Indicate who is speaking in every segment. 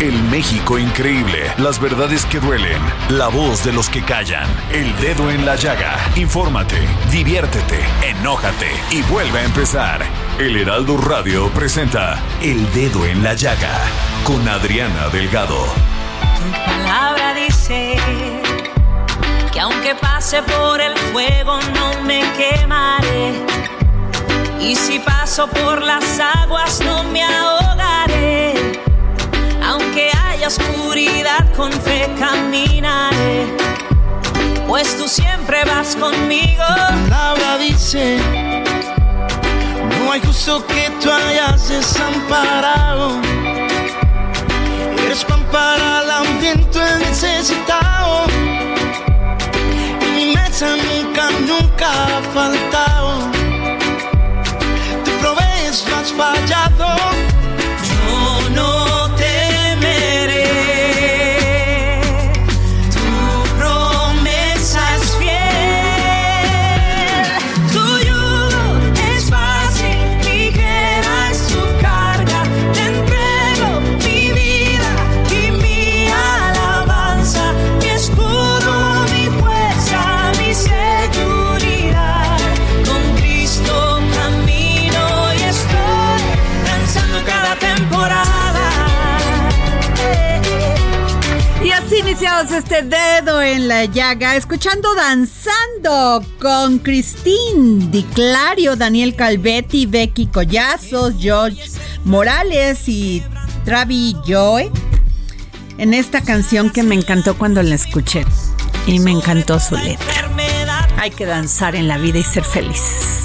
Speaker 1: El México increíble, las verdades que duelen, la voz de los que callan, el dedo en la llaga. Infórmate, diviértete, enójate y vuelve a empezar. El Heraldo Radio presenta El Dedo en la Llaga con Adriana Delgado.
Speaker 2: Tu palabra dice que aunque pase por el fuego no me quemaré. Y si paso por las aguas no me ahogaré. Oscuridad con fe caminaré. Pues tú siempre vas conmigo.
Speaker 3: Tu palabra dice, no hay justo que tú hayas desamparado. Eres pan para el hambriento necesitado. Y mi mesa nunca, nunca ha faltado. Tú provees, has fallado.
Speaker 4: En la llaga, escuchando Danzando con Christine Di Clario, Daniel Calvetti, Becky Collazos, George Morales y Travi Joy. En esta canción que me encantó cuando la escuché. Y me encantó su letra. Hay que danzar en la vida y ser feliz.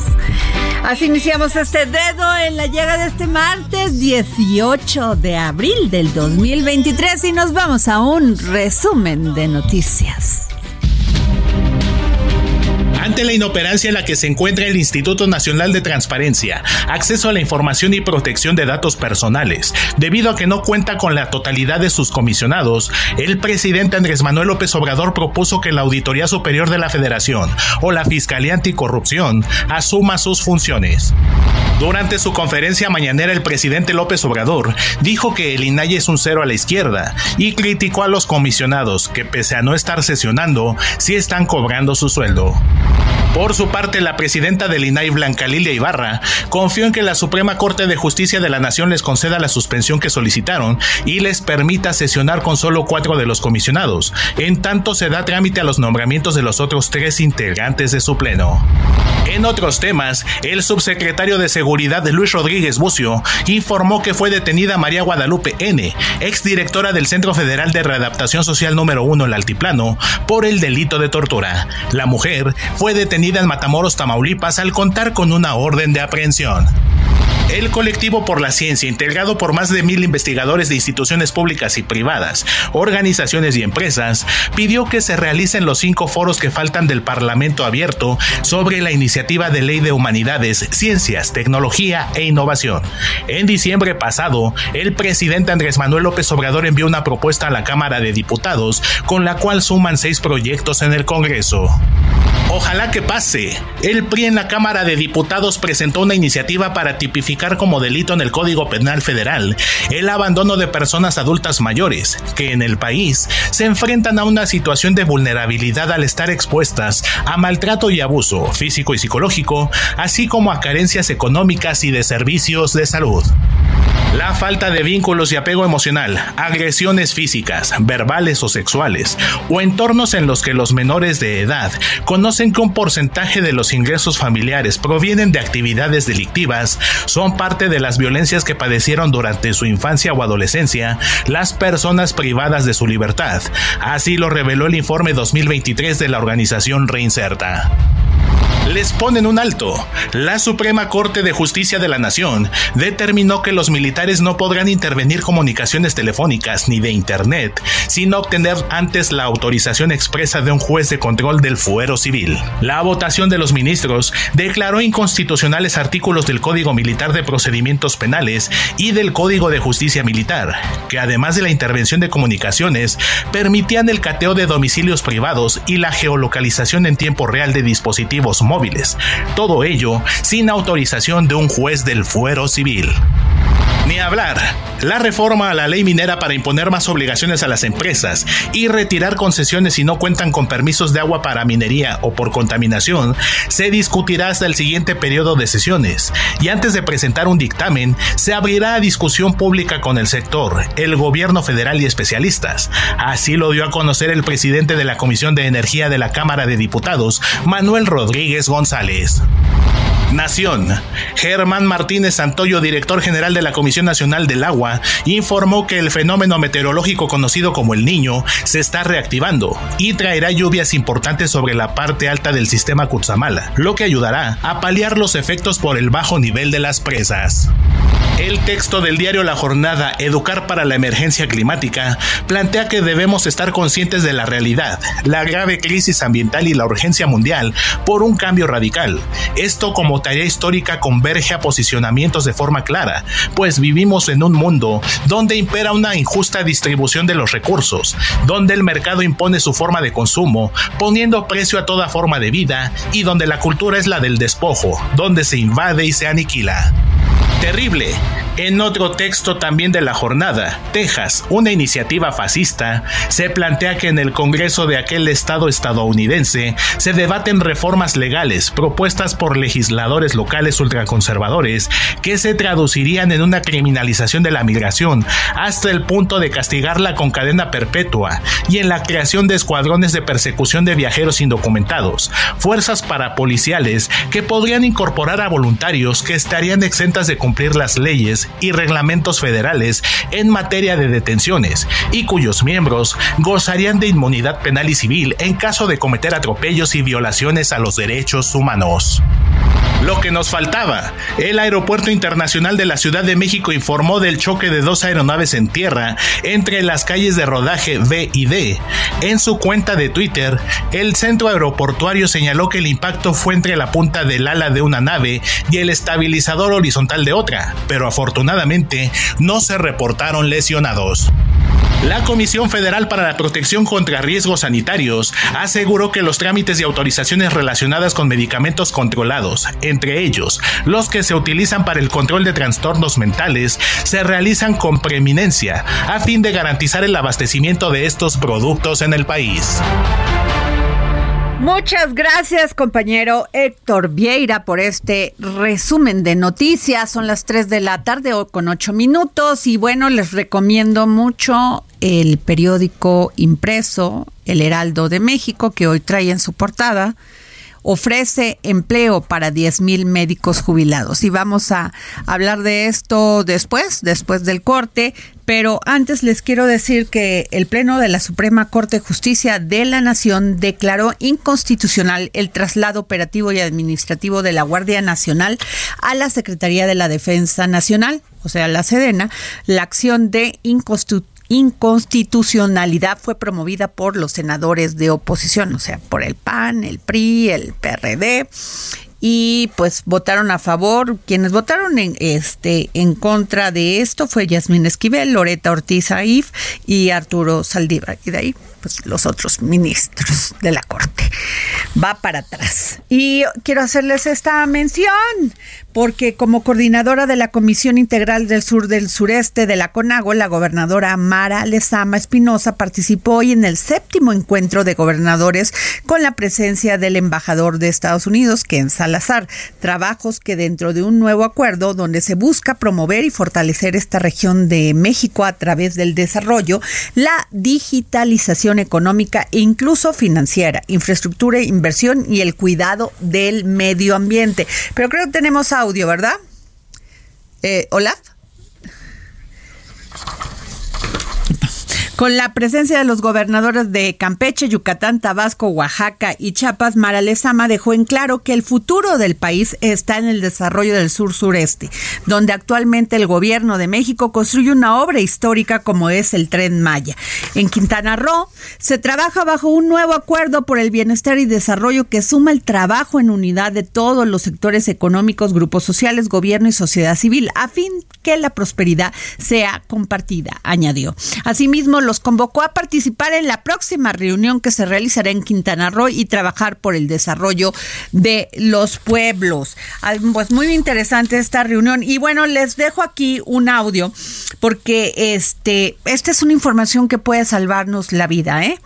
Speaker 4: Así iniciamos este dedo en la llega de este martes 18 de abril del 2023 y nos vamos a un resumen de noticias.
Speaker 5: Ante la inoperancia en la que se encuentra el Instituto Nacional de Transparencia, Acceso a la Información y Protección de Datos Personales, debido a que no cuenta con la totalidad de sus comisionados, el presidente Andrés Manuel López Obrador propuso que la Auditoría Superior de la Federación o la Fiscalía Anticorrupción asuma sus funciones. Durante su conferencia mañanera, el presidente López Obrador dijo que el INAI es un cero a la izquierda y criticó a los comisionados que, pese a no estar sesionando, sí están cobrando su sueldo. Por su parte, la presidenta del INAI, Blanca Lilia Ibarra, confió en que la Suprema Corte de Justicia de la Nación les conceda la suspensión que solicitaron y les permita sesionar con solo cuatro de los comisionados, en tanto se da trámite a los nombramientos de los otros tres integrantes de su pleno. En otros temas, el subsecretario de Seguridad Luis Rodríguez Bucio informó que fue detenida María Guadalupe N., exdirectora del Centro Federal de Readaptación Social número 1 El Altiplano, por el delito de tortura. La mujer fue detenida en Matamoros, Tamaulipas, al contar con una orden de aprehensión. El colectivo por la ciencia, integrado por más de mil investigadores de instituciones públicas y privadas, organizaciones y empresas, pidió que se realicen los cinco foros que faltan del Parlamento abierto sobre la iniciativa de ley de humanidades, ciencias, tecnología e innovación. En diciembre pasado, el presidente Andrés Manuel López Obrador envió una propuesta a la Cámara de Diputados con la cual suman seis proyectos en el Congreso. Ojalá que pase. El PRI en la Cámara de Diputados presentó una iniciativa para tipificar como delito en el Código Penal Federal el abandono de personas adultas mayores, que en el país se enfrentan a una situación de vulnerabilidad al estar expuestas a maltrato y abuso físico y psicológico, así como a carencias económicas y de servicios de salud. La falta de vínculos y apego emocional, agresiones físicas, verbales o sexuales, o entornos en los que los menores de edad conocen que un porcentaje de los ingresos familiares provienen de actividades delictivas, son parte de las violencias que padecieron durante su infancia o adolescencia las personas privadas de su libertad. Así lo reveló el informe 2023 de la organización Reinserta les ponen un alto. La Suprema Corte de Justicia de la Nación determinó que los militares no podrán intervenir comunicaciones telefónicas ni de Internet sin obtener antes la autorización expresa de un juez de control del fuero civil. La votación de los ministros declaró inconstitucionales artículos del Código Militar de Procedimientos Penales y del Código de Justicia Militar, que además de la intervención de comunicaciones, permitían el cateo de domicilios privados y la geolocalización en tiempo real de dispositivos móviles. Todo ello sin autorización de un juez del fuero civil. Ni hablar. La reforma a la ley minera para imponer más obligaciones a las empresas y retirar concesiones si no cuentan con permisos de agua para minería o por contaminación se discutirá hasta el siguiente periodo de sesiones y antes de presentar un dictamen se abrirá a discusión pública con el sector, el gobierno federal y especialistas. Así lo dio a conocer el presidente de la Comisión de Energía de la Cámara de Diputados, Manuel Rodríguez González. Nación. Germán Martínez Santoyo, director general de la Comisión Nacional del Agua, informó que el fenómeno meteorológico conocido como el Niño se está reactivando y traerá lluvias importantes sobre la parte alta del sistema Cutzamala, lo que ayudará a paliar los efectos por el bajo nivel de las presas. El texto del diario La Jornada, Educar para la Emergencia Climática, plantea que debemos estar conscientes de la realidad, la grave crisis ambiental y la urgencia mundial por un cambio radical. Esto como tarea histórica converge a posicionamientos de forma clara, pues vivimos en un mundo donde impera una injusta distribución de los recursos, donde el mercado impone su forma de consumo, poniendo precio a toda forma de vida, y donde la cultura es la del despojo, donde se invade y se aniquila. Terrible. En otro texto también de la jornada, Texas, una iniciativa fascista, se plantea que en el Congreso de aquel estado estadounidense se debaten reformas legales propuestas por legisladores locales ultraconservadores que se traducirían en una criminalización de la migración hasta el punto de castigarla con cadena perpetua y en la creación de escuadrones de persecución de viajeros indocumentados, fuerzas parapoliciales que podrían incorporar a voluntarios que estarían exentas de las leyes y reglamentos federales en materia de detenciones y cuyos miembros gozarían de inmunidad penal y civil en caso de cometer atropellos y violaciones a los derechos humanos. Lo que nos faltaba. El Aeropuerto Internacional de la Ciudad de México informó del choque de dos aeronaves en tierra entre las calles de rodaje B y D. En su cuenta de Twitter, el centro aeroportuario señaló que el impacto fue entre la punta del ala de una nave y el estabilizador horizontal de otra, pero afortunadamente no se reportaron lesionados. La Comisión Federal para la Protección contra Riesgos Sanitarios aseguró que los trámites y autorizaciones relacionadas con medicamentos controlados, entre ellos los que se utilizan para el control de trastornos mentales, se realizan con preeminencia a fin de garantizar el abastecimiento de estos productos en el país.
Speaker 4: Muchas gracias, compañero Héctor Vieira, por este resumen de noticias. Son las 3 de la tarde con 8 minutos y bueno, les recomiendo mucho el periódico impreso El Heraldo de México, que hoy trae en su portada ofrece empleo para 10 mil médicos jubilados. Y vamos a hablar de esto después, después del corte. Pero antes les quiero decir que el Pleno de la Suprema Corte de Justicia de la Nación declaró inconstitucional el traslado operativo y administrativo de la Guardia Nacional a la Secretaría de la Defensa Nacional, o sea, la Sedena, la acción de inconstitucionalidad inconstitucionalidad fue promovida por los senadores de oposición, o sea, por el PAN, el PRI, el PRD y pues votaron a favor. Quienes votaron en este en contra de esto fue Yasmín Esquivel, Loreta Ortiz Aif y Arturo Saldívar. Y de ahí pues los otros ministros de la Corte. Va para atrás. Y quiero hacerles esta mención porque como coordinadora de la Comisión Integral del Sur del Sureste de la CONAGO, la gobernadora Mara Lezama Espinosa participó hoy en el séptimo encuentro de gobernadores con la presencia del embajador de Estados Unidos, Ken Salazar. Trabajos que dentro de un nuevo acuerdo donde se busca promover y fortalecer esta región de México a través del desarrollo, la digitalización económica e incluso financiera, infraestructura, inversión y el cuidado del medio ambiente. Pero creo que tenemos a audio, ¿verdad? Eh, Olaf. Con la presencia de los gobernadores de Campeche, Yucatán, Tabasco, Oaxaca y Chiapas, Mara Lezama dejó en claro que el futuro del país está en el desarrollo del sur-sureste, donde actualmente el gobierno de México construye una obra histórica como es el Tren Maya. En Quintana Roo se trabaja bajo un nuevo acuerdo por el bienestar y desarrollo que suma el trabajo en unidad de todos los sectores económicos, grupos sociales, gobierno y sociedad civil, a fin que la prosperidad sea compartida, añadió. Asimismo, los convocó a participar en la próxima reunión que se realizará en Quintana Roo y trabajar por el desarrollo de los pueblos. Pues muy interesante esta reunión. Y bueno, les dejo aquí un audio porque este, esta es una información que puede salvarnos la vida, ¿eh?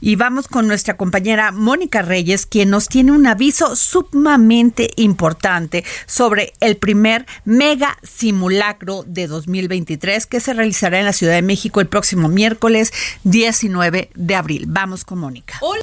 Speaker 4: Y vamos con nuestra compañera Mónica Reyes, quien nos tiene un aviso sumamente importante sobre el primer mega simulacro de 2023 que se realizará en la Ciudad de México el próximo miércoles miércoles 19 de abril. Vamos con Mónica.
Speaker 6: Hola.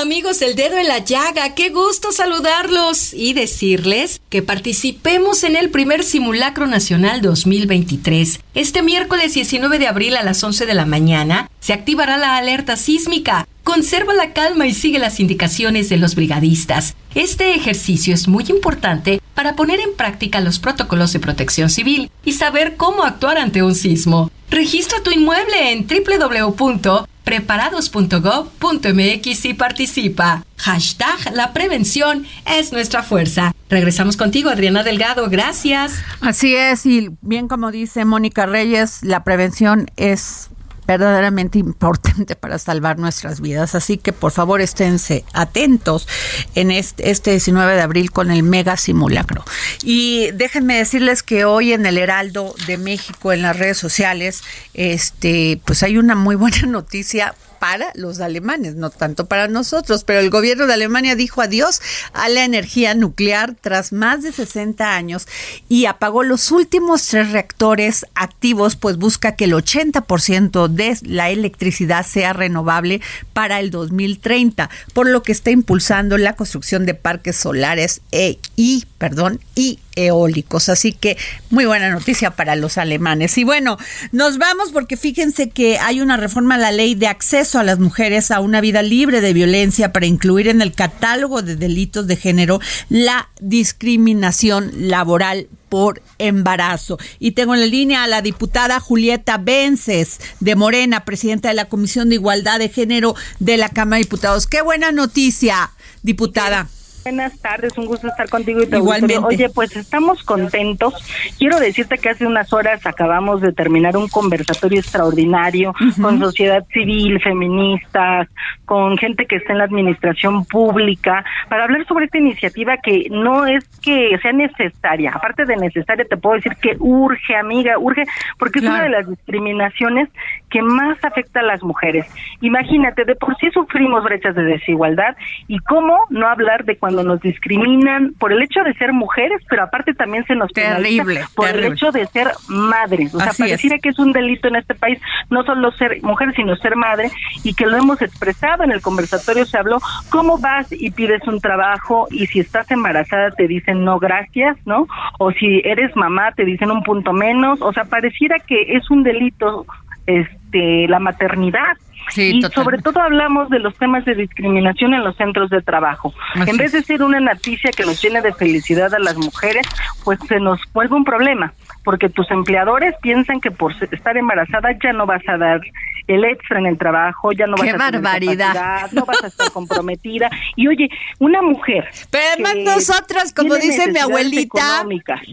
Speaker 6: Amigos del dedo en la llaga, qué gusto saludarlos y decirles que participemos en el primer simulacro nacional 2023. Este miércoles 19 de abril a las 11 de la mañana se activará la alerta sísmica. Conserva la calma y sigue las indicaciones de los brigadistas. Este ejercicio es muy importante para poner en práctica los protocolos de protección civil y saber cómo actuar ante un sismo. Registra tu inmueble en www.preparados.gov.mx y participa. Hashtag la prevención es nuestra fuerza. Regresamos contigo, Adriana Delgado. Gracias.
Speaker 4: Así es, y bien como dice Mónica Reyes, la prevención es verdaderamente importante para salvar nuestras vidas. Así que por favor esténse atentos en este, este 19 de abril con el mega simulacro. Y déjenme decirles que hoy en el Heraldo de México, en las redes sociales, este, pues hay una muy buena noticia para los alemanes, no tanto para nosotros, pero el gobierno de Alemania dijo adiós a la energía nuclear tras más de 60 años y apagó los últimos tres reactores activos, pues busca que el 80% de la electricidad sea renovable para el 2030, por lo que está impulsando la construcción de parques solares e, y, perdón, y eólicos. Así que muy buena noticia para los alemanes. Y bueno, nos vamos porque fíjense que hay una reforma a la ley de acceso a las mujeres a una vida libre de violencia para incluir en el catálogo de delitos de género la discriminación laboral por embarazo. Y tengo en la línea a la diputada Julieta Vences de Morena, presidenta de la Comisión de Igualdad de Género de la Cámara de Diputados. Qué buena noticia, diputada.
Speaker 7: Buenas tardes, un gusto estar contigo y
Speaker 4: Igualmente.
Speaker 7: Oye, pues estamos contentos. Quiero decirte que hace unas horas acabamos de terminar un conversatorio extraordinario con sociedad civil, feministas, con gente que está en la administración pública, para hablar sobre esta iniciativa que no es que sea necesaria. Aparte de necesaria, te puedo decir que urge, amiga, urge, porque es una de las discriminaciones que más afecta a las mujeres. Imagínate, de por sí sufrimos brechas de desigualdad y cómo no hablar de cuando nos discriminan por el hecho de ser mujeres, pero aparte también se nos
Speaker 4: terrible,
Speaker 7: por el hecho de ser madres. O sea, pareciera que es un delito en este país no solo ser mujer, sino ser madre, y que lo hemos expresado en el conversatorio, se habló, ¿cómo vas y pides un trabajo y si estás embarazada te dicen no gracias, ¿no? O si eres mamá te dicen un punto menos, o sea, pareciera que es un delito este la maternidad y sobre todo hablamos de los temas de discriminación en los centros de trabajo. en vez de ser una noticia que nos llene de felicidad a las mujeres, pues se nos vuelve un problema, porque tus empleadores piensan que por estar embarazada ya no vas a dar el extra en el trabajo, ya no vas a
Speaker 4: barbaridad.
Speaker 7: no vas a estar comprometida. Y oye, una mujer.
Speaker 4: Pero además nosotras, como dice mi abuelita,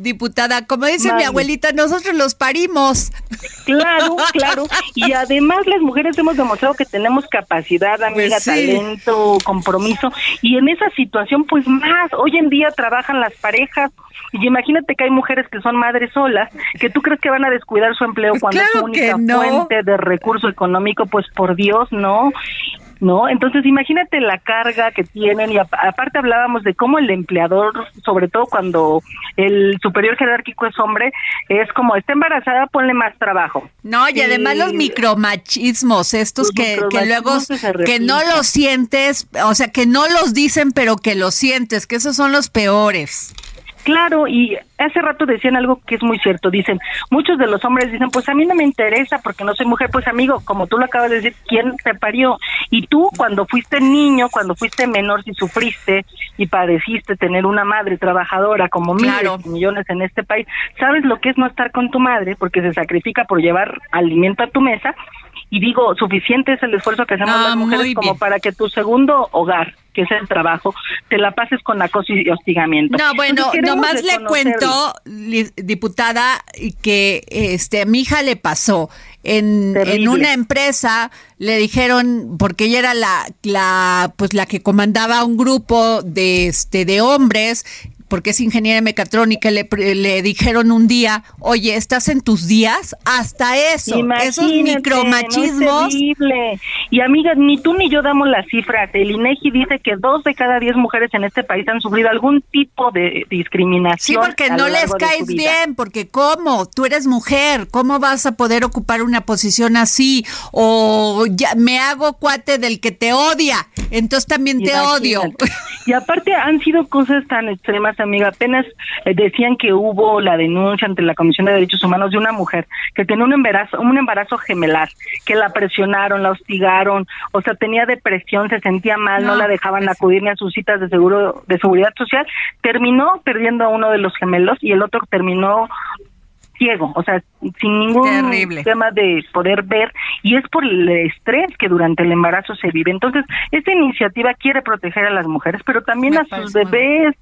Speaker 4: diputada, como dice mi abuelita, nosotros los parimos.
Speaker 7: Claro, claro. Y además las mujeres hemos demostrado demostrado que tenemos capacidad, amiga, pues talento, compromiso, y en esa situación, pues más, hoy en día trabajan las parejas, y imagínate que hay mujeres que son madres solas, que tú crees que van a descuidar su empleo cuando es su única fuente de recurso económico, pues por Dios, no. ¿No? Entonces imagínate la carga que tienen y aparte hablábamos de cómo el empleador, sobre todo cuando el superior jerárquico es hombre, es como está embarazada, ponle más trabajo.
Speaker 4: No, y además los micromachismos, estos que, que luego que no los sientes, o sea, que no los dicen, pero que los sientes, que esos son los peores.
Speaker 7: Claro, y hace rato decían algo que es muy cierto. Dicen, muchos de los hombres dicen, pues a mí no me interesa porque no soy mujer. Pues amigo, como tú lo acabas de decir, ¿quién te parió? Y tú cuando fuiste niño, cuando fuiste menor, si sufriste y padeciste tener una madre trabajadora como miles millones en este país, sabes lo que es no estar con tu madre porque se sacrifica por llevar alimento a tu mesa y digo, suficiente es el esfuerzo que hacemos las mujeres como para que tu segundo hogar, que es el trabajo, te la pases con acoso y hostigamiento.
Speaker 4: No, bueno, nomás le cuento, diputada, que este a mi hija le pasó. En, en, una empresa le dijeron porque ella era la la pues la que comandaba un grupo de este de hombres porque es ingeniera mecatrónica, le, le dijeron un día, oye, ¿estás en tus días? Hasta eso, esos micromachismos.
Speaker 7: y amigas, ni tú ni yo damos las cifras. El INEGI dice que dos de cada diez mujeres en este país han sufrido algún tipo de discriminación.
Speaker 4: Sí, porque no les caes bien, porque ¿cómo? Tú eres mujer, ¿cómo vas a poder ocupar una posición así? O ya me hago cuate del que te odia, entonces también te odio.
Speaker 7: Y aparte han sido cosas tan extremas amiga, apenas eh, decían que hubo la denuncia ante la Comisión de Derechos Humanos de una mujer que tenía un embarazo, un embarazo gemelar, que la presionaron, la hostigaron, o sea, tenía depresión, se sentía mal, no, la dejaban pues. acudir ni a sus citas de seguro de seguridad social, terminó perdiendo a uno de los gemelos y el otro terminó ciego, o sea, sin ningún tema de poder ver, y es por el estrés que durante el embarazo se vive. Entonces, esta iniciativa quiere proteger a las mujeres, pero también a sus bebés,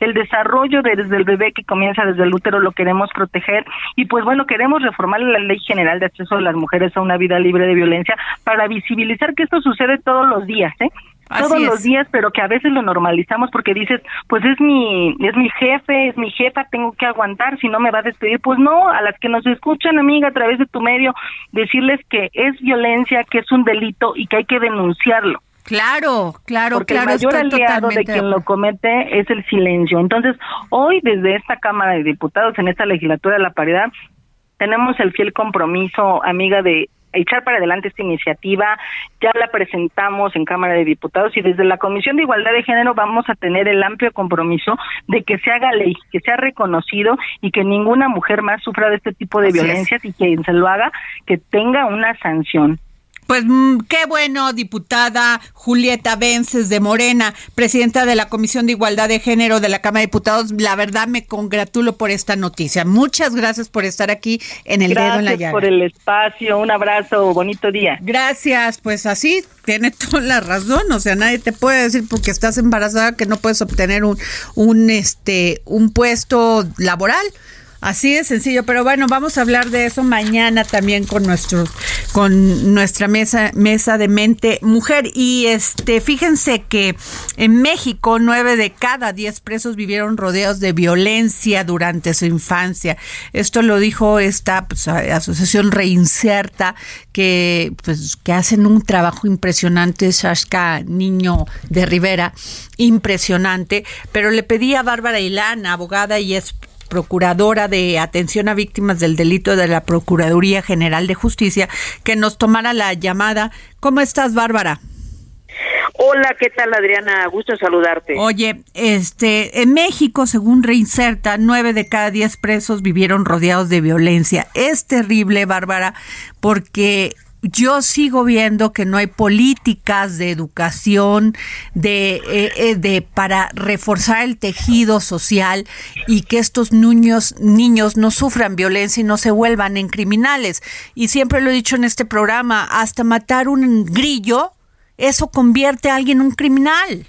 Speaker 7: el desarrollo desde el bebé que comienza desde el útero lo queremos proteger y pues bueno, queremos reformar la Ley General de Acceso de las Mujeres a una vida libre de violencia para visibilizar que esto sucede todos los días, ¿eh? Todos los días, pero que a veces lo normalizamos porque dices, pues es mi es mi jefe, es mi jefa, tengo que aguantar, si no me va a despedir. Pues no, a las que nos escuchan, amiga, a través de tu medio, decirles que es violencia, que es un delito y que hay que denunciarlo.
Speaker 4: Claro, claro,
Speaker 7: Porque
Speaker 4: claro.
Speaker 7: el mayor aliado de quien lo comete es el silencio. Entonces, hoy desde esta Cámara de Diputados, en esta legislatura de la paridad, tenemos el fiel compromiso, amiga, de echar para adelante esta iniciativa. Ya la presentamos en Cámara de Diputados y desde la Comisión de Igualdad de Género vamos a tener el amplio compromiso de que se haga ley, que sea reconocido y que ninguna mujer más sufra de este tipo de violencias y quien se lo haga, que tenga una sanción.
Speaker 4: Pues mm, qué bueno, diputada Julieta Vences de Morena, presidenta de la Comisión de Igualdad de Género de la Cámara de Diputados. La verdad me congratulo por esta noticia. Muchas gracias por estar aquí en el dedo en la llaga.
Speaker 7: por el espacio, un abrazo, bonito día.
Speaker 4: Gracias, pues así tiene toda la razón, o sea, nadie te puede decir porque estás embarazada que no puedes obtener un un este un puesto laboral. Así de sencillo, pero bueno, vamos a hablar de eso mañana también con nuestros, con nuestra mesa, mesa de mente mujer. Y este, fíjense que en México nueve de cada diez presos vivieron rodeados de violencia durante su infancia. Esto lo dijo esta pues, asociación Reinserta, que pues que hacen un trabajo impresionante, Shashka Niño de Rivera, impresionante. Pero le pedí a Bárbara Ilana, abogada y es procuradora de atención a víctimas del delito de la Procuraduría General de Justicia, que nos tomara la llamada. ¿Cómo estás, Bárbara?
Speaker 8: Hola, ¿qué tal Adriana? Gusto saludarte.
Speaker 4: Oye, este, en México, según Reinserta, nueve de cada diez presos vivieron rodeados de violencia. Es terrible, Bárbara, porque yo sigo viendo que no hay políticas de educación de, eh, eh, de para reforzar el tejido social y que estos niños niños no sufran violencia y no se vuelvan en criminales. Y siempre lo he dicho en este programa hasta matar un grillo eso convierte a alguien en un criminal.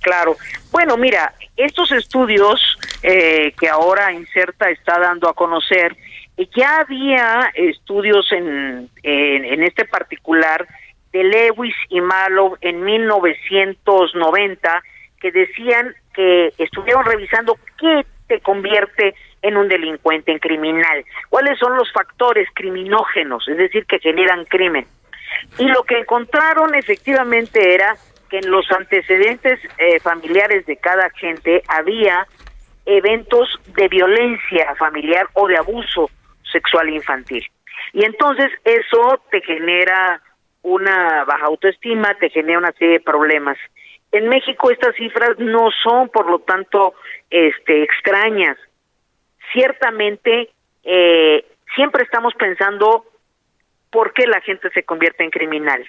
Speaker 8: Claro. Bueno mira estos estudios eh, que ahora Inserta está dando a conocer ya había estudios en, en, este particular de Lewis y Malo en 1990 que decían que estuvieron revisando qué te convierte en un delincuente, en criminal, cuáles son los factores criminógenos, es decir, que generan crimen. Y lo que encontraron efectivamente era que en los antecedentes eh, familiares de cada gente había eventos de violencia familiar o de abuso sexual infantil. Y entonces eso te genera una baja autoestima, te genera una serie de problemas. En México estas cifras no son, por lo tanto, este, extrañas. Ciertamente, eh, siempre estamos pensando por qué la gente se convierte en criminal.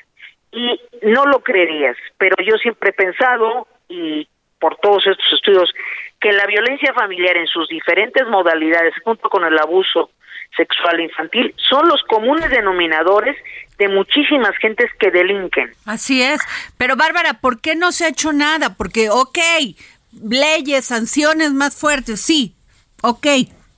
Speaker 8: Y no lo creerías, pero yo siempre he pensado, y por todos estos estudios, que la violencia familiar en sus diferentes modalidades, junto con el abuso sexual infantil, son los comunes denominadores de muchísimas gentes que delinquen.
Speaker 4: Así es. Pero Bárbara, ¿por qué no se ha hecho nada? Porque, ok, leyes, sanciones más fuertes, sí, ok,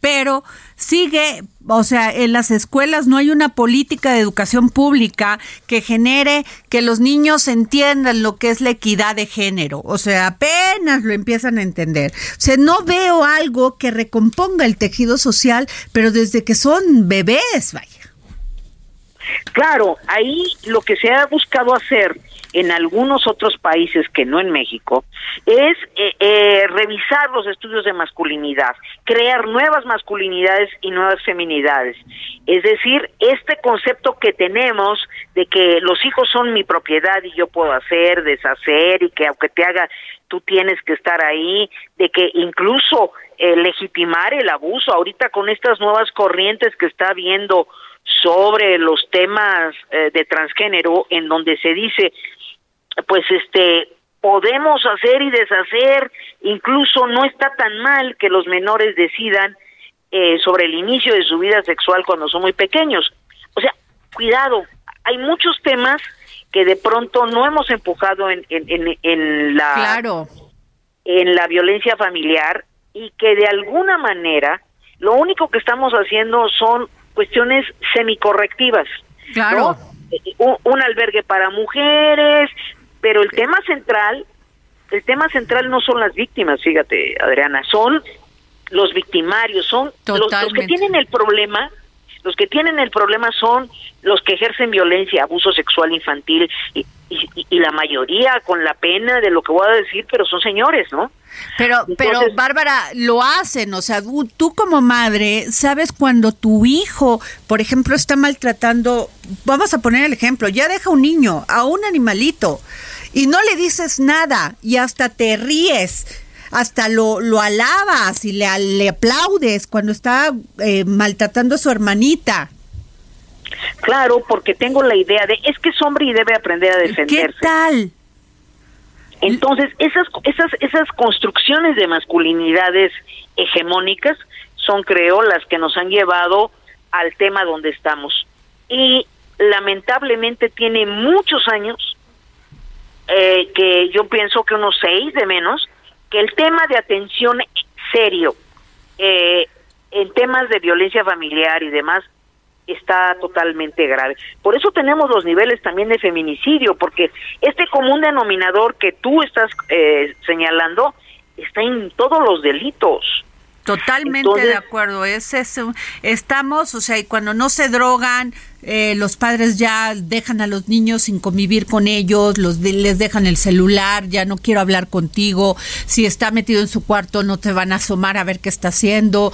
Speaker 4: pero sigue, o sea, en las escuelas no hay una política de educación pública que genere que los niños entiendan lo que es la equidad de género, o sea, apenas lo empiezan a entender. O sea, no veo algo que recomponga el tejido social, pero desde que son bebés, vaya.
Speaker 8: Claro, ahí lo que se ha buscado hacer en algunos otros países que no en México es eh, eh, revisar los estudios de masculinidad, crear nuevas masculinidades y nuevas feminidades. Es decir, este concepto que tenemos de que los hijos son mi propiedad y yo puedo hacer, deshacer y que aunque te haga tú tienes que estar ahí, de que incluso eh, legitimar el abuso ahorita con estas nuevas corrientes que está habiendo sobre los temas de transgénero en donde se dice pues este podemos hacer y deshacer, incluso no está tan mal que los menores decidan eh, sobre el inicio de su vida sexual cuando son muy pequeños. O sea, cuidado, hay muchos temas que de pronto no hemos empujado en, en, en, la en la violencia familiar y que de alguna manera lo único que estamos haciendo son cuestiones semicorrectivas. Claro. un, albergue para mujeres, pero el tema central, el tema central no son las víctimas, fíjate, Adriana, son los victimarios, son los, que tienen el problema, los que tienen el problema son los que ejercen violencia, abuso sexual infantil y, y, la mayoría con la pena de lo que voy a decir, pero son señores, ¿no?
Speaker 4: Pero, pero Bárbara, lo hacen, o sea, tú como madre, sabes cuando tu hijo, por ejemplo, está maltratando, vamos a poner el ejemplo, ya deja un niño, a un animalito, y no le dices nada y hasta te ríes, hasta lo, lo alabas y le, le aplaudes cuando está eh, maltratando a su hermanita.
Speaker 8: Claro, porque tengo la idea de es que es hombre y debe aprender a defenderse.
Speaker 4: ¿Qué tal?
Speaker 8: Entonces, esas, esas, esas construcciones de masculinidades hegemónicas son, creo, las que nos han llevado al tema donde estamos. Y lamentablemente tiene muchos años eh, que yo pienso que unos seis de menos, que el tema de atención serio eh, en temas de violencia familiar y demás está totalmente grave. Por eso tenemos los niveles también de feminicidio, porque este común denominador que tú estás eh, señalando está en todos los delitos.
Speaker 4: Totalmente de acuerdo, es eso. Estamos, o sea, y cuando no se drogan, eh, los padres ya dejan a los niños sin convivir con ellos, los les dejan el celular, ya no quiero hablar contigo, si está metido en su cuarto no te van a asomar a ver qué está haciendo.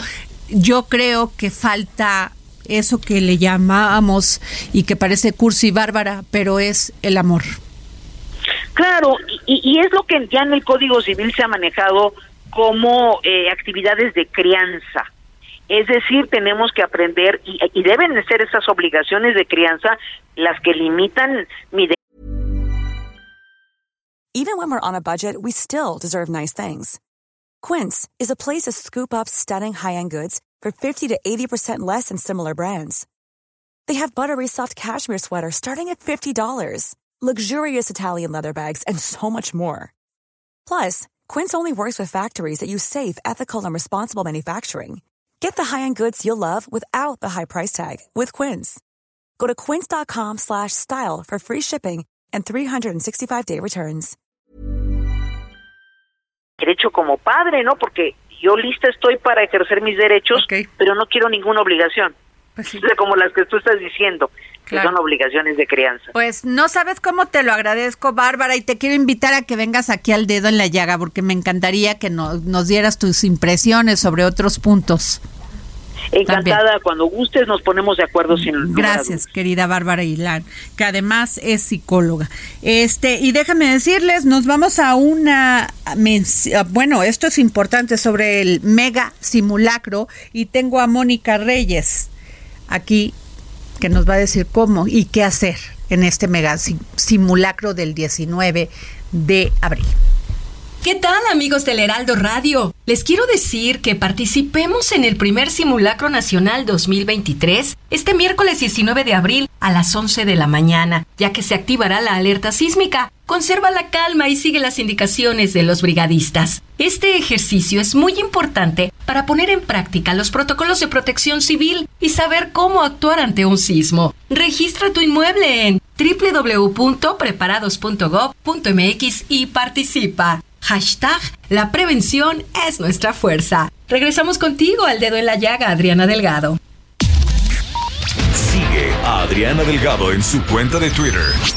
Speaker 4: Yo creo que falta eso que le llamamos y que parece cursi y bárbara, pero es el amor.
Speaker 8: Claro, y, y es lo que ya en el Código Civil se ha manejado como eh, actividades de crianza. Es decir, tenemos que aprender y, y deben de ser esas obligaciones de crianza las que limitan mi
Speaker 9: Even when we're on a budget, we still deserve nice things. Quince is a place to scoop up stunning high-end goods for 50 to 80% less than similar brands. They have buttery soft cashmere sweaters starting at $50, luxurious Italian leather bags, and so much more. Plus, Quince only works with factories that use safe, ethical, and responsible manufacturing. Get the high-end goods you'll love without the high price tag with Quince. Go to quince.com slash style for free shipping and 365-day returns.
Speaker 8: Derecho como padre, ¿no? Porque yo lista estoy para ejercer mis derechos, pero no quiero ninguna obligación. Pues Como las que tú estás diciendo, que son obligaciones de crianza.
Speaker 4: Pues no sabes cómo te lo agradezco, Bárbara, y te quiero invitar a que vengas aquí al dedo en la llaga, porque me encantaría que nos dieras tus impresiones sobre otros puntos.
Speaker 8: Encantada, cuando gustes nos ponemos de acuerdo sin
Speaker 4: Gracias, querida Bárbara Hilán, que además es psicóloga. Este, y déjame decirles, nos vamos a una bueno, esto es importante sobre el mega simulacro y tengo a Mónica Reyes aquí que nos va a decir cómo y qué hacer en este mega simulacro del 19 de abril.
Speaker 6: ¿Qué tal amigos del Heraldo Radio? Les quiero decir que participemos en el primer simulacro nacional 2023 este miércoles 19 de abril a las 11 de la mañana, ya que se activará la alerta sísmica. Conserva la calma y sigue las indicaciones de los brigadistas. Este ejercicio es muy importante para poner en práctica los protocolos de protección civil y saber cómo actuar ante un sismo. Registra tu inmueble en www.preparados.gov.mx y participa. Hashtag La prevención es nuestra fuerza. Regresamos contigo al dedo en la llaga, Adriana Delgado.
Speaker 1: Sigue a Adriana Delgado en su cuenta de Twitter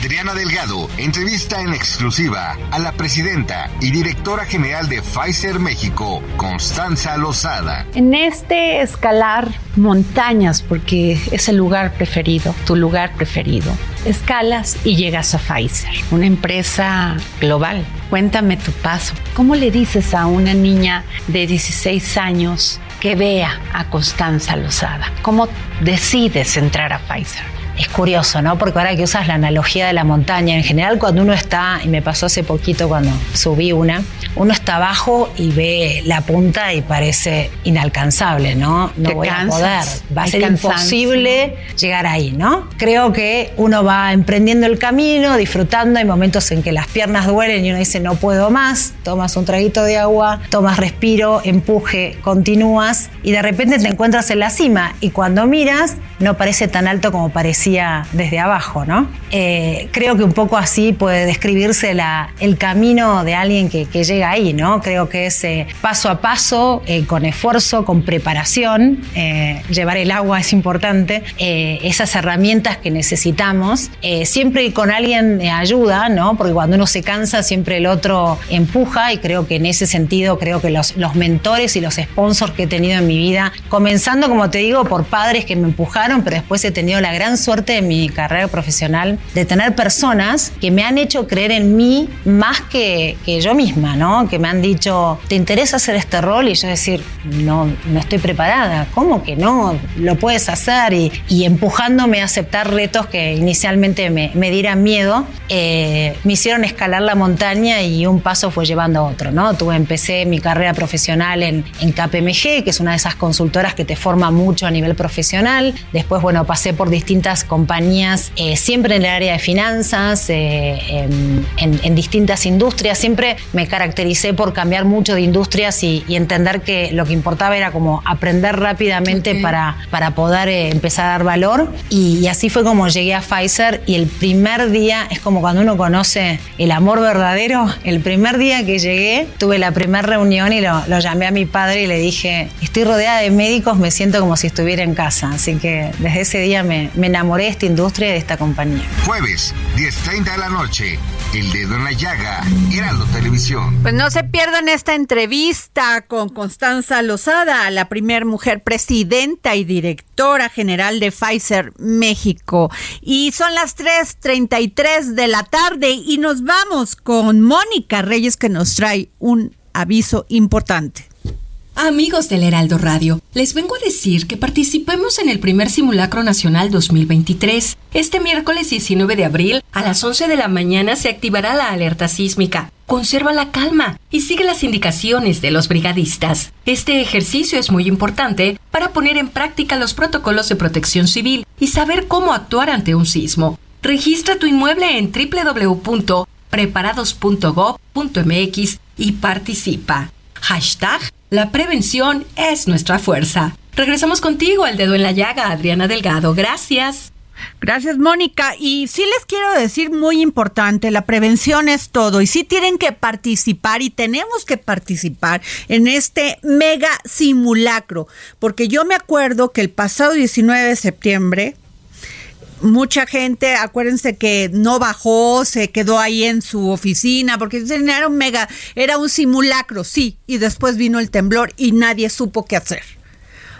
Speaker 10: Adriana Delgado entrevista en exclusiva a la presidenta y directora general de Pfizer México, Constanza Lozada.
Speaker 11: En este escalar montañas, porque es el lugar preferido, tu lugar preferido, escalas y llegas a Pfizer, una empresa global. Cuéntame tu paso. ¿Cómo le dices a una niña de 16 años que vea a Constanza Lozada? ¿Cómo decides entrar a Pfizer?
Speaker 12: Es curioso, ¿no? Porque ahora que usas la analogía de la montaña, en general cuando uno está, y me pasó hace poquito cuando subí una, uno está abajo y ve la punta y parece inalcanzable, ¿no? No voy a poder, va a ser imposible llegar ahí, ¿no? Creo que uno va emprendiendo el camino, disfrutando, hay momentos en que las piernas duelen y uno dice no puedo más, tomas un traguito de agua, tomas respiro, empuje, continúas y de repente te encuentras en la cima y cuando miras no parece tan alto como parecía desde abajo, ¿no? Eh, creo que un poco así puede describirse la, el camino de alguien que, llega ahí, ¿no? Creo que es eh, paso a paso, eh, con esfuerzo, con preparación, llevar el agua es importante, esas herramientas que necesitamos, siempre con alguien ayuda, ¿no? Porque cuando uno se cansa, siempre el otro empuja y creo que en ese sentido, creo que los, los mentores y los sponsors que he tenido en mi vida, comenzando, como te digo, por padres que me empujaron, pero después he tenido la gran suerte de mi carrera profesional de tener personas que me han hecho creer en mí más que, que yo misma, ¿no? Que me han dicho, ¿te interesa hacer este rol? Y yo decir, no, no estoy preparada. ¿Cómo que no? Lo puedes hacer y, y empujándome a aceptar retos que inicialmente me, me dieran miedo, eh, me hicieron escalar la montaña y un paso fue llevando a otro, ¿no? Tuve, empecé mi carrera profesional en, en KPMG, que es una de esas consultoras que te forma mucho a nivel profesional. Después, bueno, pasé por distintas distintas compañías, eh, siempre en el área de finanzas, eh, en, distintas industrias. Siempre me caractericé por cambiar mucho de industrias y, entender que lo que importaba era como aprender rápidamente para, para poder eh, empezar a dar valor. Y, así fue como llegué a Pfizer y el primer día, es como cuando uno conoce el amor verdadero, el primer día que llegué tuve la primera reunión y lo, lo llamé a mi padre y le dije, estoy rodeada de médicos, me siento como si estuviera en casa. Así que desde ese día me, me enamoré de esta industria y de esta compañía.
Speaker 10: Jueves, 10.30 de la noche, El Dedo en la Llaga, Heraldo Televisión.
Speaker 4: Pues no se pierdan esta entrevista con Constanza Lozada, la primer mujer presidenta y directora general de Pfizer México. Y son las 3.33 de la tarde y nos vamos con Mónica Reyes que nos trae un aviso importante.
Speaker 6: Amigos del Heraldo Radio, les vengo a decir que participemos en el primer simulacro nacional 2023. Este miércoles 19 de abril a las 11 de la mañana se activará la alerta sísmica. Conserva la calma y sigue las indicaciones de los brigadistas. Este ejercicio es muy importante para poner en práctica los protocolos de protección civil y saber cómo actuar ante un sismo. Registra tu inmueble en www.preparados.gov.mx y participa. Hashtag la prevención es nuestra fuerza. Regresamos contigo al dedo en la llaga, Adriana Delgado. Gracias.
Speaker 4: Gracias, Mónica. Y sí les quiero decir muy importante, la prevención es todo. Y sí tienen que participar y tenemos que participar en este mega simulacro. Porque yo me acuerdo que el pasado 19 de septiembre, mucha gente, acuérdense que no bajó, se quedó ahí en su oficina, porque era un mega, era un simulacro, sí, y después vino el temblor y nadie supo qué hacer.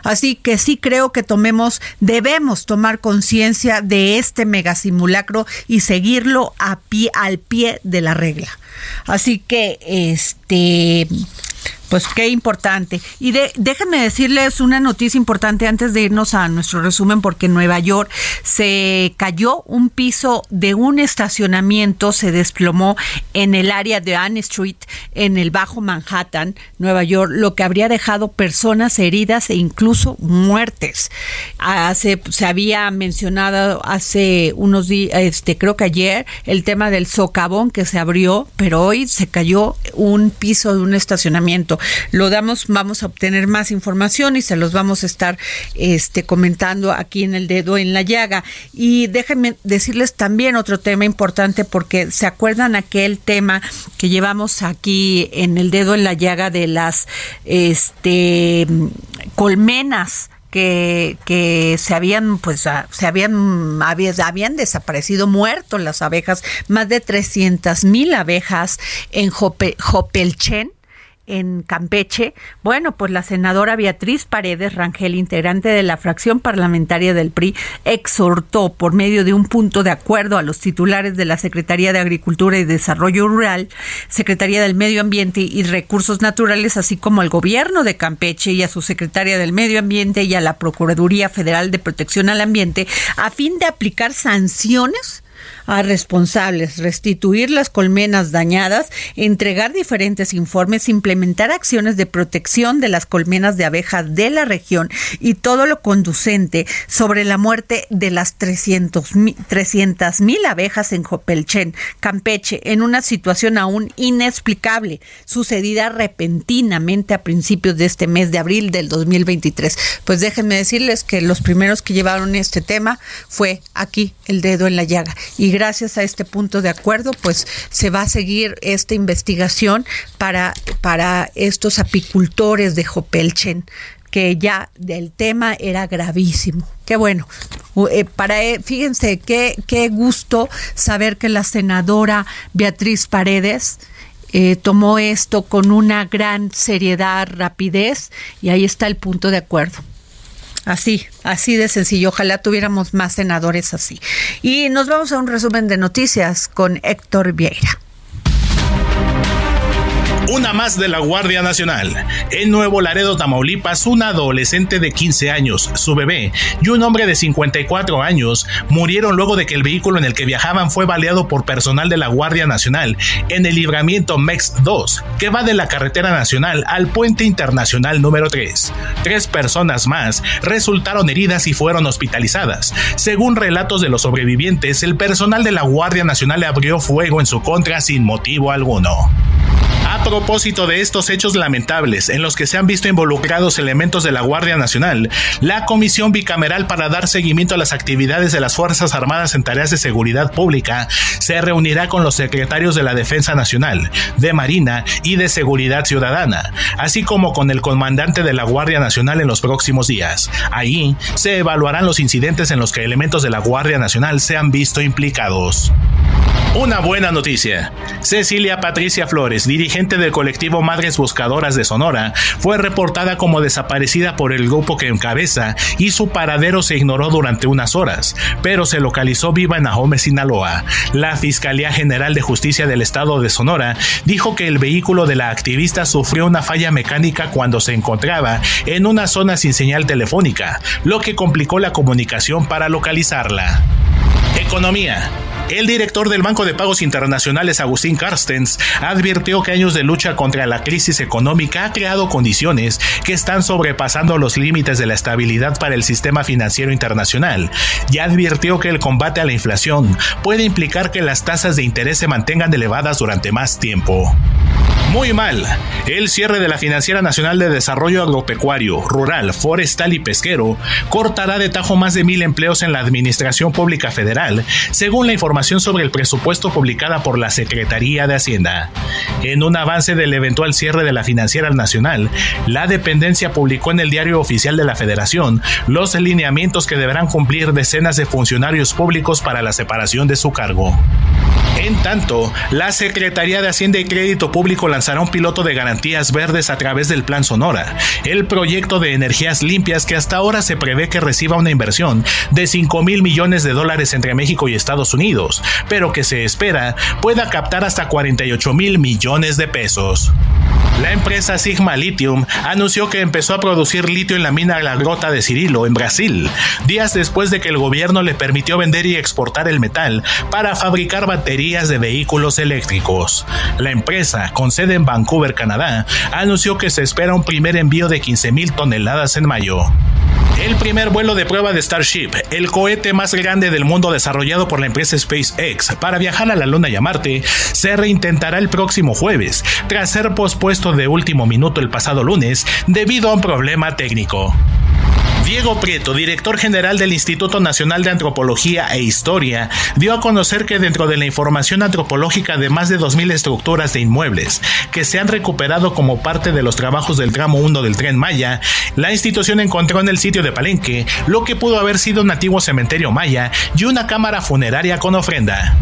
Speaker 4: Así que sí creo que tomemos, debemos tomar conciencia de este mega simulacro y seguirlo a pie, al pie de la regla. Así que, este, pues qué importante. Y de, déjenme decirles una noticia importante antes de irnos a nuestro resumen, porque en Nueva York se cayó un piso de un estacionamiento, se desplomó en el área de Ann Street, en el Bajo Manhattan, Nueva York, lo que habría dejado personas heridas e incluso muertes. Hace, se había mencionado hace unos días, este, creo que ayer, el tema del socavón que se abrió, pero hoy se cayó un piso de un estacionamiento lo damos, vamos a obtener más información y se los vamos a estar este, comentando aquí en el dedo en la llaga. Y déjenme decirles también otro tema importante porque se acuerdan aquel tema que llevamos aquí en el dedo en la llaga de las este colmenas que, que, se habían pues se habían habían desaparecido muerto las abejas más de 300 mil abejas en Jopelchen en Campeche, bueno, pues la senadora Beatriz Paredes Rangel, integrante de la fracción parlamentaria del PRI, exhortó por medio de un punto de acuerdo a los titulares de la Secretaría de Agricultura y Desarrollo Rural, Secretaría del Medio Ambiente y Recursos Naturales, así como al gobierno de Campeche y a su secretaria del Medio Ambiente y a la Procuraduría Federal de Protección al Ambiente, a fin de aplicar sanciones a responsables, restituir las colmenas dañadas, entregar diferentes informes, implementar acciones de protección de las colmenas de abejas de la región y todo lo conducente sobre la muerte de las 300 mil abejas en Jopelchen, Campeche, en una situación aún inexplicable, sucedida repentinamente a principios de este mes de abril del 2023. Pues déjenme decirles que los primeros que llevaron este tema fue aquí el dedo en la llaga y gracias a este punto de acuerdo, pues se va a seguir esta investigación para, para estos apicultores de Jopelchen que ya el tema era gravísimo. Qué bueno. Eh, para eh, fíjense qué qué gusto saber que la senadora Beatriz Paredes eh, tomó esto con una gran seriedad, rapidez y ahí está el punto de acuerdo. Así, así de sencillo. Ojalá tuviéramos más senadores así. Y nos vamos a un resumen de noticias con Héctor Vieira.
Speaker 5: Una más de la Guardia Nacional. En Nuevo Laredo, Tamaulipas, una adolescente de 15 años, su bebé, y un hombre de 54 años murieron luego de que el vehículo en el que viajaban fue baleado por personal de la Guardia Nacional en el libramiento MEX 2, que va de la carretera nacional al puente internacional número 3. Tres personas más resultaron heridas y fueron hospitalizadas. Según relatos de los sobrevivientes, el personal de la Guardia Nacional abrió fuego en su contra sin motivo alguno. A propósito de estos hechos lamentables en los que se han visto involucrados elementos de la Guardia Nacional, la Comisión Bicameral para dar seguimiento a las actividades de las Fuerzas Armadas en tareas de seguridad pública se reunirá con los secretarios de la Defensa Nacional, de Marina y de Seguridad Ciudadana, así como con el comandante de la Guardia Nacional en los próximos días. Ahí se evaluarán los incidentes en los que elementos de la Guardia Nacional se han visto implicados. Una buena noticia. Cecilia Patricia Flores, dirigente del colectivo Madres Buscadoras de Sonora, fue reportada como desaparecida por el grupo que encabeza y su paradero se ignoró durante unas horas, pero se localizó viva en Ahome, Sinaloa. La Fiscalía General de Justicia del Estado de Sonora dijo que el vehículo de la activista sufrió una falla mecánica cuando se encontraba en una zona sin señal telefónica, lo que complicó la comunicación para localizarla. Economía. El director del Banco de Pagos Internacionales, Agustín Carstens, advirtió que años de lucha contra la crisis económica ha creado condiciones que están sobrepasando los límites de la estabilidad para el sistema financiero internacional y advirtió que el combate a la inflación puede implicar que las tasas de interés se mantengan elevadas durante más tiempo. Muy mal. El cierre de la Financiera Nacional de Desarrollo Agropecuario, Rural, Forestal y Pesquero cortará de tajo más de mil empleos en la Administración Pública Federal, según la información sobre el presupuesto publicada por la Secretaría de Hacienda. En un avance del eventual cierre de la Financiera Nacional, la dependencia publicó en el Diario Oficial de la Federación los lineamientos que deberán cumplir decenas de funcionarios públicos para la separación de su cargo. En tanto, la Secretaría de Hacienda y Crédito Público lanzará un piloto de garantías verdes a través del Plan Sonora, el proyecto de energías limpias que hasta ahora se prevé que reciba una inversión de 5 mil millones de dólares entre México y Estados Unidos, pero que se espera pueda captar hasta 48 mil millones de pesos. La empresa Sigma Lithium anunció que empezó a producir litio en la mina La Grota de Cirilo, en Brasil, días después de que el gobierno le permitió vender y exportar el metal para fabricar baterías de vehículos eléctricos. La empresa, con sede en Vancouver, Canadá, anunció que se espera un primer envío de 15.000 toneladas en mayo. El primer vuelo de prueba de Starship, el cohete más grande del mundo desarrollado por la empresa SpaceX para viajar a la Luna y a Marte, se reintentará el próximo jueves, tras ser pospuesto de último minuto el pasado lunes debido a un problema técnico. Diego Prieto, director general del Instituto Nacional de Antropología e Historia, dio a conocer que dentro de la información antropológica de más de 2.000 estructuras de inmuebles que se han recuperado como parte de los trabajos del tramo 1 del tren Maya, la institución encontró en el sitio de Palenque lo que pudo haber sido un antiguo cementerio maya y una cámara funeraria con ofrenda.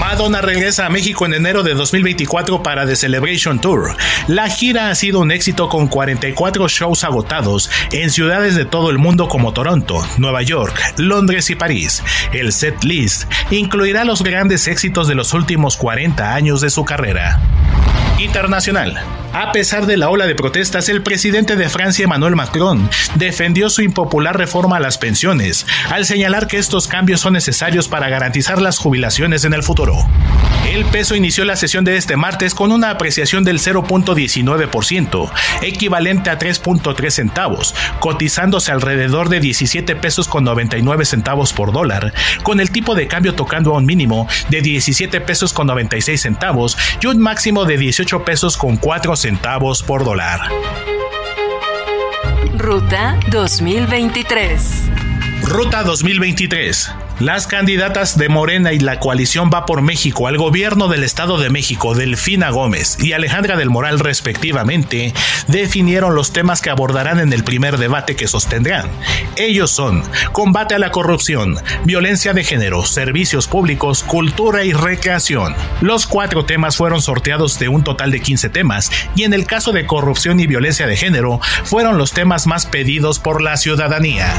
Speaker 5: Madonna regresa a México en enero de 2024 para The Celebration Tour. La gira ha sido un éxito con 44 shows agotados en ciudades de todo el mundo como Toronto, Nueva York, Londres y París. El set list incluirá los grandes éxitos de los últimos 40 años de su carrera. Internacional. A pesar de la ola de protestas, el presidente de Francia, Emmanuel Macron, defendió su impopular reforma a las pensiones, al señalar que estos cambios son necesarios para garantizar las jubilaciones en el futuro. El peso inició la sesión de este martes con una apreciación del 0.19%, equivalente a 3.3 centavos, cotizándose alrededor de 17 pesos con 99 centavos por dólar, con el tipo de cambio tocando a un mínimo de 17 pesos con 96 centavos y un máximo de 18 pesos con 4 centavos por dólar.
Speaker 2: Ruta 2023.
Speaker 5: Ruta 2023. Las candidatas de Morena y la coalición Va por México al gobierno del Estado de México, Delfina Gómez y Alejandra del Moral respectivamente, definieron los temas que abordarán en el primer debate que sostendrán. Ellos son combate a la corrupción, violencia de género, servicios públicos, cultura y recreación. Los cuatro temas fueron sorteados de un total de 15 temas y en el caso de corrupción y violencia de género fueron los temas más pedidos por la ciudadanía.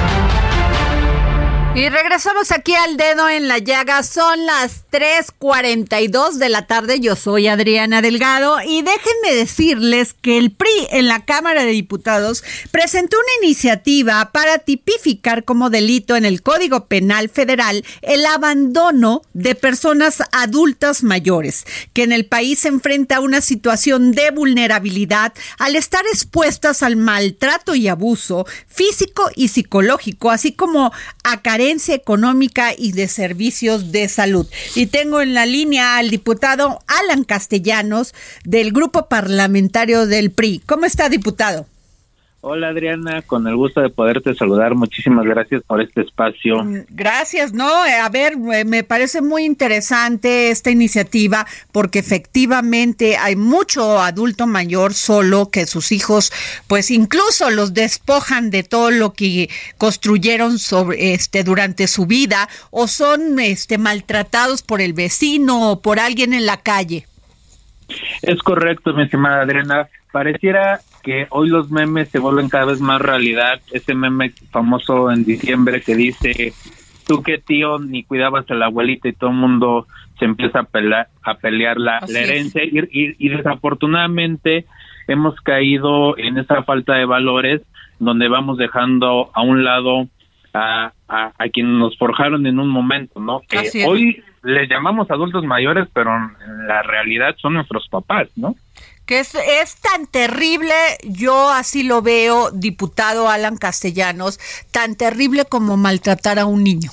Speaker 4: Y regresamos aquí al dedo en la llaga. Son las 3:42 de la tarde. Yo soy Adriana Delgado y déjenme decirles que el PRI en la Cámara de Diputados presentó una iniciativa para tipificar como delito en el Código Penal Federal el abandono de personas adultas mayores que en el país se enfrenta a una situación de vulnerabilidad al estar expuestas al maltrato y abuso físico y psicológico, así como a carencias económica y de servicios de salud. Y tengo en la línea al diputado Alan Castellanos del grupo parlamentario del PRI. ¿Cómo está, diputado?
Speaker 13: Hola Adriana, con el gusto de poderte saludar. Muchísimas gracias por este espacio. Mm,
Speaker 4: gracias, no, eh, a ver, me parece muy interesante esta iniciativa porque efectivamente hay mucho adulto mayor solo que sus hijos pues incluso los despojan de todo lo que construyeron sobre este durante su vida o son este maltratados por el vecino o por alguien en la calle.
Speaker 13: Es correcto, mi estimada Adriana. Pareciera que hoy los memes se vuelven cada vez más realidad. Ese meme famoso en diciembre que dice, tú qué tío, ni cuidabas a la abuelita y todo el mundo se empieza a pelear, a pelear la, herencia y, desafortunadamente hemos caído en esa falta de valores donde vamos dejando a un lado a, a, quienes nos forjaron en un momento, ¿no? Que hoy les llamamos adultos mayores, pero en la realidad son nuestros papás, ¿no?
Speaker 4: Que es, tan terrible, yo así lo veo, diputado Alan Castellanos, tan terrible como maltratar a un niño.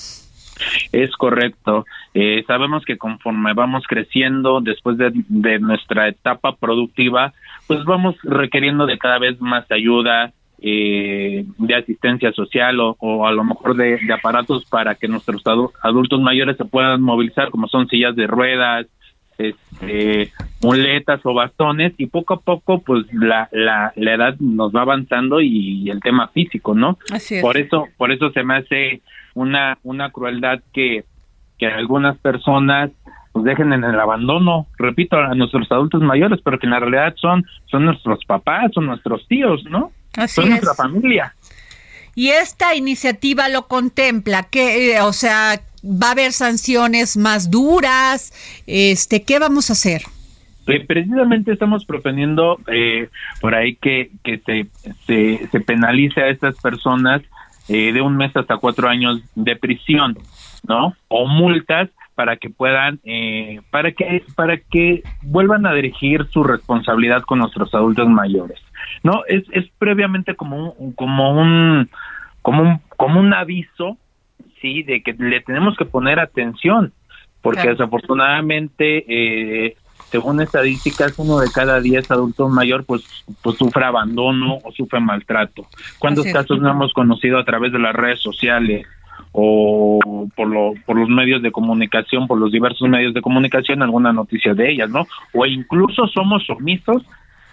Speaker 13: Es correcto. Eh, sabemos que conforme vamos creciendo, después de, nuestra etapa productiva, pues vamos requiriendo de cada vez más ayuda, eh, de asistencia social o, a lo mejor de, aparatos para que nuestros adultos mayores se puedan movilizar, como son sillas de ruedas, este, muletas o bastones y poco a poco pues la, la, la edad nos va avanzando y, el tema físico, ¿no? Por eso, por eso se me hace una, una crueldad que, que algunas personas pues dejen en el abandono, repito, a nuestros adultos mayores, pero que en la realidad son, son nuestros papás, son nuestros tíos, ¿no? son nuestra familia.
Speaker 4: Y esta iniciativa lo contempla, que, eh, o sea, va a haber sanciones más duras, este, ¿qué vamos a hacer?
Speaker 13: Eh, precisamente estamos proponiendo eh, por ahí que, que se, se, penalice a estas personas eh, de un mes hasta cuatro años de prisión, ¿no? O multas para que puedan, para que para que vuelvan a dirigir su responsabilidad con nuestros adultos mayores, ¿no? Es, es previamente como un, como un como un como un aviso sí, de que le tenemos que poner atención, porque desafortunadamente, eh, según estadísticas, uno de cada diez adultos mayor pues, pues sufre abandono o sufre maltrato. ¿Cuántos casos no hemos conocido a través de las redes sociales? o por, lo, por los medios de comunicación, por los diversos medios de comunicación, alguna noticia de ellas, ¿no? O incluso somos omisos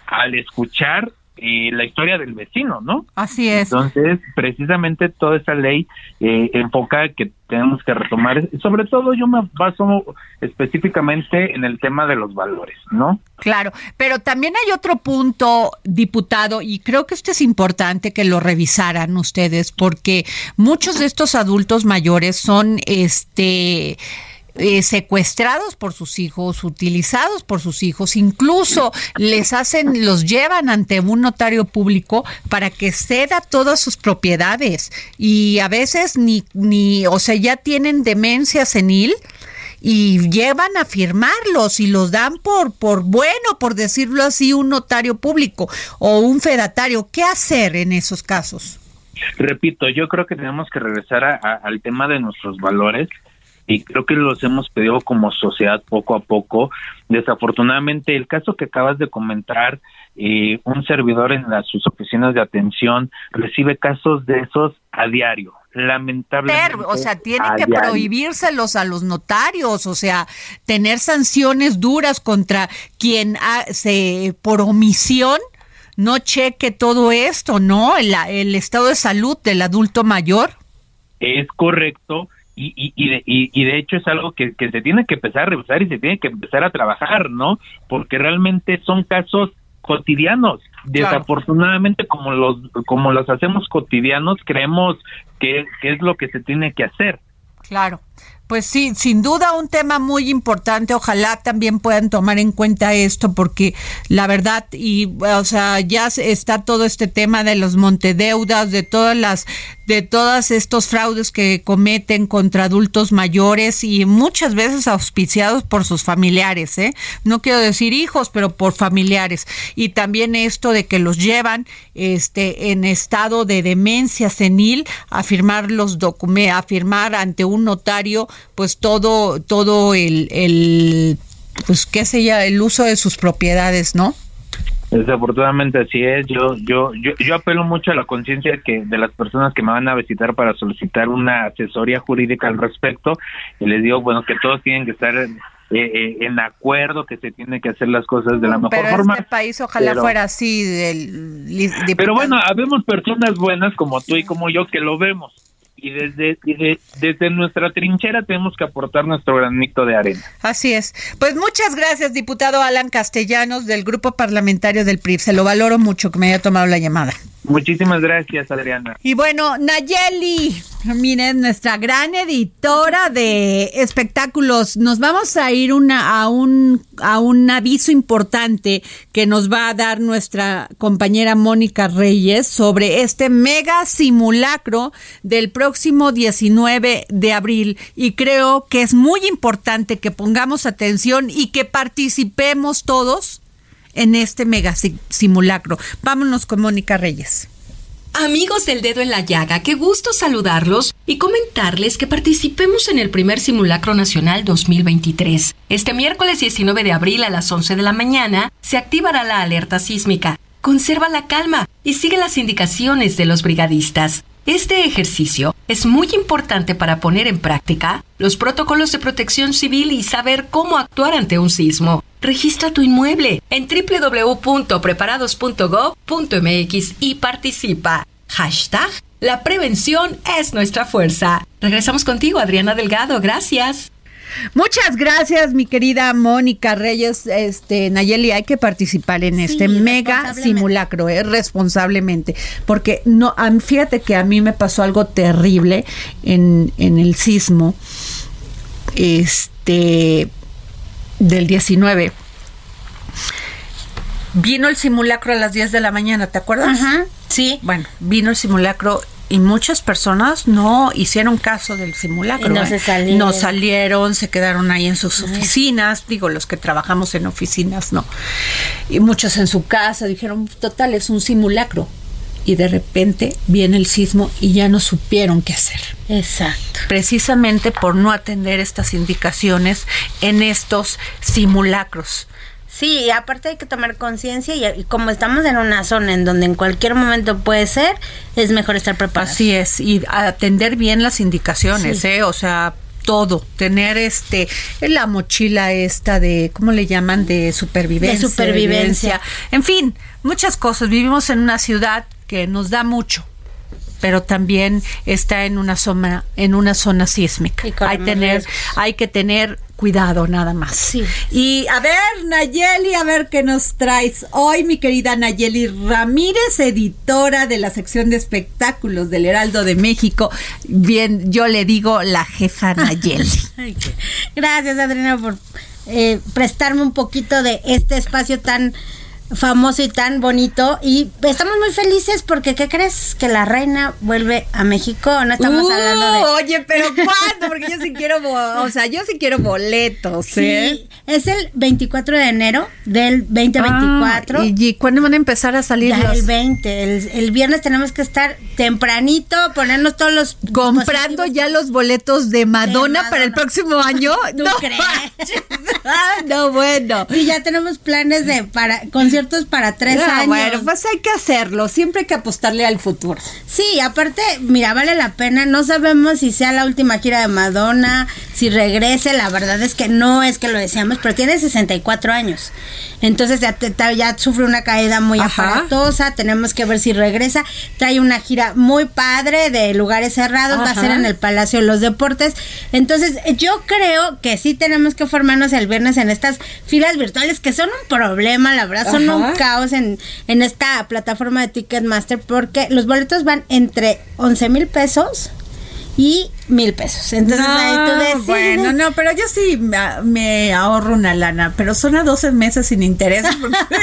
Speaker 13: al escuchar y la historia del vecino, ¿no?
Speaker 4: Así es.
Speaker 13: Entonces, precisamente toda esa ley eh, enfoca que tenemos que retomar, sobre todo yo me baso específicamente en el tema de los valores, ¿no?
Speaker 4: Claro, pero también hay otro punto, diputado, y creo que este es importante que lo revisaran ustedes, porque muchos de estos adultos mayores son, este, eh, secuestrados por sus hijos, utilizados por sus hijos, incluso les hacen, los llevan ante un notario público para que ceda todas sus propiedades y a veces ni, ni, o sea, ya tienen demencia senil y llevan a firmarlos y los dan por, por bueno, por decirlo así, un notario público o un fedatario. ¿Qué hacer en esos casos?
Speaker 13: Repito, yo creo que tenemos que regresar al tema de nuestros valores y creo que los hemos pedido como sociedad poco a poco. Desafortunadamente, el caso que acabas de comentar, eh, un servidor en las, sus oficinas de atención recibe casos de esos a diario. Lamentablemente.
Speaker 4: o sea, tienen que prohibírselos a los notarios, o sea, tener sanciones duras contra quien se por omisión no cheque todo esto, ¿no? El, el estado de salud del adulto mayor.
Speaker 13: Es correcto, y, y, y, de, y, de hecho es algo que, que se tiene que empezar a revisar y se tiene que empezar a trabajar, ¿no? Porque realmente son casos cotidianos desafortunadamente como los como los hacemos cotidianos creemos que, que es lo que se tiene que hacer.
Speaker 4: Claro. Pues sí, sin duda un tema muy importante. Ojalá también puedan tomar en cuenta esto porque la verdad y o sea, ya está todo este tema de los montedeudas, de todas las de todos estos fraudes que cometen contra adultos mayores y muchas veces auspiciados por sus familiares, ¿eh? No quiero decir hijos, pero por familiares. Y también esto de que los llevan este en estado de demencia senil a firmar los documentos, a firmar ante un notario pues todo, todo el, el pues qué sé ya, el uso de sus propiedades, ¿no?
Speaker 13: Desafortunadamente así es. Yo, yo, yo, yo apelo mucho a la conciencia que de las personas que me van a visitar para solicitar una asesoría jurídica al respecto y les digo, bueno, que todos tienen que estar en, eh, eh, en acuerdo, que se tienen que hacer las cosas de la mejor
Speaker 4: pero
Speaker 13: forma.
Speaker 4: Este país ojalá fuera así. Del,
Speaker 13: pero bueno, habemos personas buenas como tú y como yo que lo vemos y desde, desde, nuestra trinchera tenemos que aportar nuestro granito de arena.
Speaker 4: Así es. Pues muchas gracias, diputado Alan Castellanos del Grupo Parlamentario del PRI. Se lo valoro mucho que me haya tomado la llamada.
Speaker 13: Muchísimas gracias, Adriana.
Speaker 4: Y bueno, Nayeli, miren, nuestra gran editora de espectáculos, nos vamos a ir una, a, un, a un aviso importante que nos va a dar nuestra compañera Mónica Reyes sobre este mega simulacro del próximo 19 de abril. Y creo que es muy importante que pongamos atención y que participemos todos en este mega simulacro. Vámonos con Mónica Reyes.
Speaker 6: Amigos del dedo en la llaga, qué gusto saludarlos y comentarles que participemos en el primer simulacro nacional 2023. Este miércoles 19 de abril a las 11 de la mañana se activará la alerta sísmica. Conserva la calma y sigue las indicaciones de los brigadistas. Este ejercicio es muy importante para poner en práctica los protocolos de protección civil y saber cómo actuar ante un sismo. Registra tu inmueble en www.preparados.gov.mx y participa. Hashtag La prevención es nuestra fuerza. Regresamos contigo, Adriana Delgado. Gracias.
Speaker 4: Muchas gracias, mi querida Mónica Reyes. Este, Nayeli, hay que participar en este mega simulacro, eh, responsablemente. Porque no, fíjate que a mí me pasó algo terrible en, en el sismo. Este del 19. Vino el simulacro a las 10 de la mañana, ¿te acuerdas?
Speaker 14: sí.
Speaker 4: Bueno, vino el simulacro y muchas personas no hicieron caso del simulacro.
Speaker 14: no, se salieron.
Speaker 4: no salieron, se quedaron ahí en sus oficinas, digo, los que trabajamos en oficinas, no. Y muchos en su casa dijeron, total, es un simulacro. Y de repente viene el sismo y ya no supieron qué hacer.
Speaker 14: Exacto.
Speaker 4: Precisamente por no atender estas indicaciones en estos simulacros.
Speaker 14: Sí, y aparte hay que tomar conciencia y, como estamos en una zona en donde en cualquier momento puede ser, es mejor estar preparado.
Speaker 4: Así es, y atender bien las indicaciones, ¿eh? O sea, todo, tener este la mochila esta de ¿cómo le llaman? de supervivencia,
Speaker 14: de supervivencia.
Speaker 4: En fin, muchas cosas. Vivimos en una ciudad que nos da mucho pero también está en una zona en una zona sísmica. Hay tener hay que tener cuidado nada más.
Speaker 14: Sí.
Speaker 4: Y a ver, Nayeli, a ver qué nos traes hoy, mi querida Nayeli Ramírez, editora de la sección de espectáculos del Heraldo de México. Bien, yo le digo la jefa Nayeli.
Speaker 14: Gracias, Adriana, por eh, prestarme un poquito de este espacio tan famoso y tan bonito. Y estamos muy felices porque, ¿qué crees? Que la reina vuelve a México. No estamos hablando de.
Speaker 4: Oye, pero ¿cuándo? Porque yo sí quiero, o sea, yo sí quiero boletos. ¿eh?
Speaker 14: Sí, es el 24 de enero del 2024.
Speaker 4: Ah, ¿y, cuándo van a empezar a salir
Speaker 14: El 20. El, viernes tenemos que estar tempranito, ponernos todos los.
Speaker 4: Comprando ya los boletos de Madonna, para el próximo año.
Speaker 14: ¿Tú
Speaker 4: no
Speaker 14: crees?
Speaker 4: ah, no, bueno.
Speaker 14: Y ya tenemos planes de para conciertos para tres
Speaker 4: Ah,
Speaker 14: años.
Speaker 4: Bueno, pues hay que hacerlo. Siempre hay que apostarle al futuro.
Speaker 14: Sí, aparte, mira, vale la pena. No sabemos si sea la última gira de Madonna, si regrese. La verdad es que no es que lo deseamos, pero tiene 64 años. Entonces ya, ya sufre una caída muy
Speaker 4: Ajá.
Speaker 14: aparatosa. Tenemos que ver si regresa. Trae una gira muy padre de lugares cerrados. Va a ser en el Palacio de los Deportes. Entonces, yo creo que sí tenemos que formarnos el viernes en estas filas virtuales que son un problema, la verdad, son un caos en, en esta plataforma de Ticketmaster porque los boletos van entre 11 mil pesos y mil pesos. Entonces ahí tú decides.
Speaker 4: Bueno, no, pero yo sí me, ahorro una lana, pero son a 12 meses sin interés.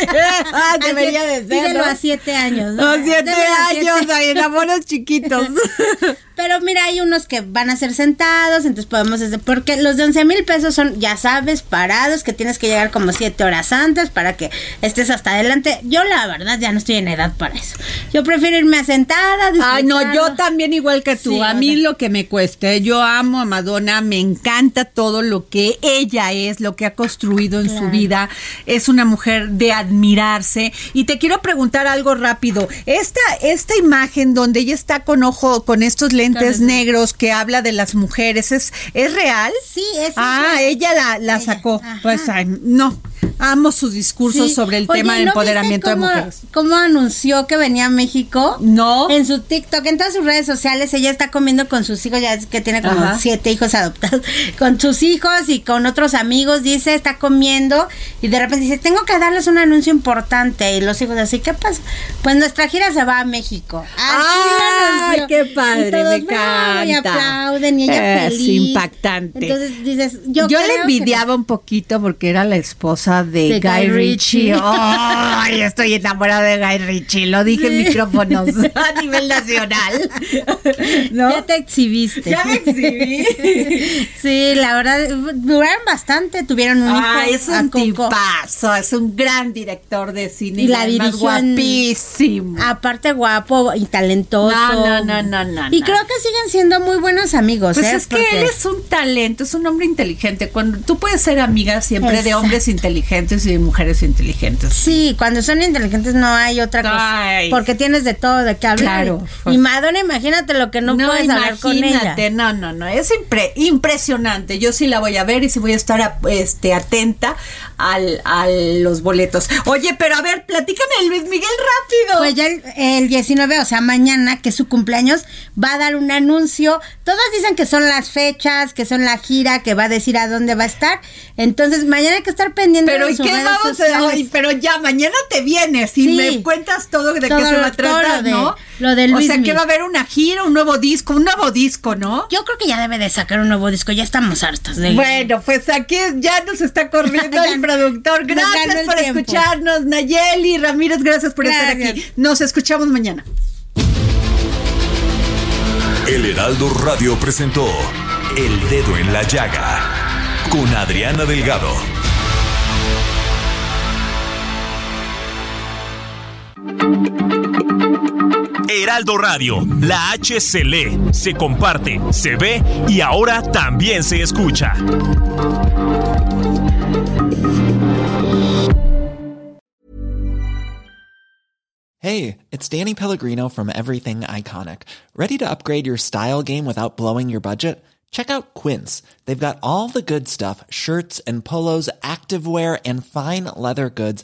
Speaker 14: Debería de ser. a siete años.
Speaker 4: ¿no? siete años, ahí enamoros chiquitos.
Speaker 14: Pero mira, hay unos que van a ser sentados, entonces podemos hacer, porque los de 11 mil pesos son, ya sabes, parados, que tienes que llegar como siete horas antes para que estés hasta adelante. Yo la verdad ya no estoy en edad para eso. Yo prefiero irme a sentada.
Speaker 4: Ay, no, yo también igual que tú. a mí lo que me cueste, yo amo a Madonna, me encanta todo lo que ella es, lo que ha construido en su vida. Es una mujer de admirarse. Y te quiero preguntar algo rápido. Esta, esta imagen donde ella está con ojo, con estos lentes negros que habla de las mujeres, ¿es, ¿es real?
Speaker 14: Sí, es
Speaker 4: Ah, ella la, la sacó. Pues no, amo su discurso sobre el tema del empoderamiento de mujeres.
Speaker 14: ¿Cómo anunció que venía a México?
Speaker 4: No.
Speaker 14: En su TikTok, en todas sus redes sociales, ella está comiendo con sus hijos, ya que tiene como siete hijos adoptados, con sus hijos y con otros amigos, dice, está comiendo y de repente dice, tengo que darles un anuncio importante. Y los hijos así, ¿qué pasa? Pues nuestra gira se va a México.
Speaker 4: ¡Ay, qué padre! me encanta.
Speaker 14: Y aplauden y ella
Speaker 4: es impactante.
Speaker 14: Entonces dices, yo,
Speaker 4: yo le envidiaba un poquito porque era la esposa de, Guy, Ritchie. ¡Ay! estoy enamorada de Guy Ritchie. Lo dije en micrófonos a nivel nacional.
Speaker 14: Ya te exhibiste.
Speaker 4: Ya me exhibí.
Speaker 14: sí, la verdad, duraron bastante. Tuvieron un hijo.
Speaker 4: es un tipazo. Es un gran director de cine.
Speaker 14: Y la dirigió
Speaker 4: guapísimo.
Speaker 14: Aparte guapo y talentoso.
Speaker 4: No, no, no, no.
Speaker 14: y creo que siguen siendo muy buenos amigos.
Speaker 4: Pues
Speaker 14: ¿eh?
Speaker 4: es que él es un talento, es un hombre inteligente. Cuando tú puedes ser amiga siempre de hombres inteligentes y de mujeres inteligentes.
Speaker 14: Sí, cuando son inteligentes no hay otra cosa. Porque tienes de todo de qué hablar. Claro. Y Madonna, imagínate lo que no, puedes hablar con ella.
Speaker 4: No, no, no. Es impresionante. Yo sí la voy a ver y sí voy a estar este, atenta al, a los boletos. Oye, pero a ver, platícame Luis Miguel rápido.
Speaker 14: Pues ya el, 19, o sea, mañana, que es su cumpleaños, va a dar un anuncio. Todos dicen que son las fechas, que son la gira, que va a decir a dónde va a estar. Entonces, mañana hay que estar pendiente
Speaker 4: pero ¿y qué vamos a Pero ya, mañana te vienes y me cuentas todo de qué se va a tratar, ¿no?
Speaker 14: Lo de Luis
Speaker 4: O sea, que va a haber una gira, un nuevo disco, un nuevo disco, ¿no?
Speaker 14: Yo creo que ya debe de sacar un nuevo disco, ya estamos hartos de
Speaker 4: Bueno, pues aquí ya nos está corriendo el productor. Gracias por escucharnos, Nayeli Ramírez, gracias por estar aquí. Nos escuchamos mañana.
Speaker 1: El Heraldo Radio presentó El Dedo en la Llaga con Adriana Delgado.
Speaker 15: Heraldo Radio, la H se lee, se comparte, se ve y ahora también se escucha.
Speaker 16: Hey, it's Danny Pellegrino from Everything Iconic. Ready to upgrade your style game without blowing your budget? Check out Quince. They've got all the good stuff shirts and polos, activewear, and fine leather goods,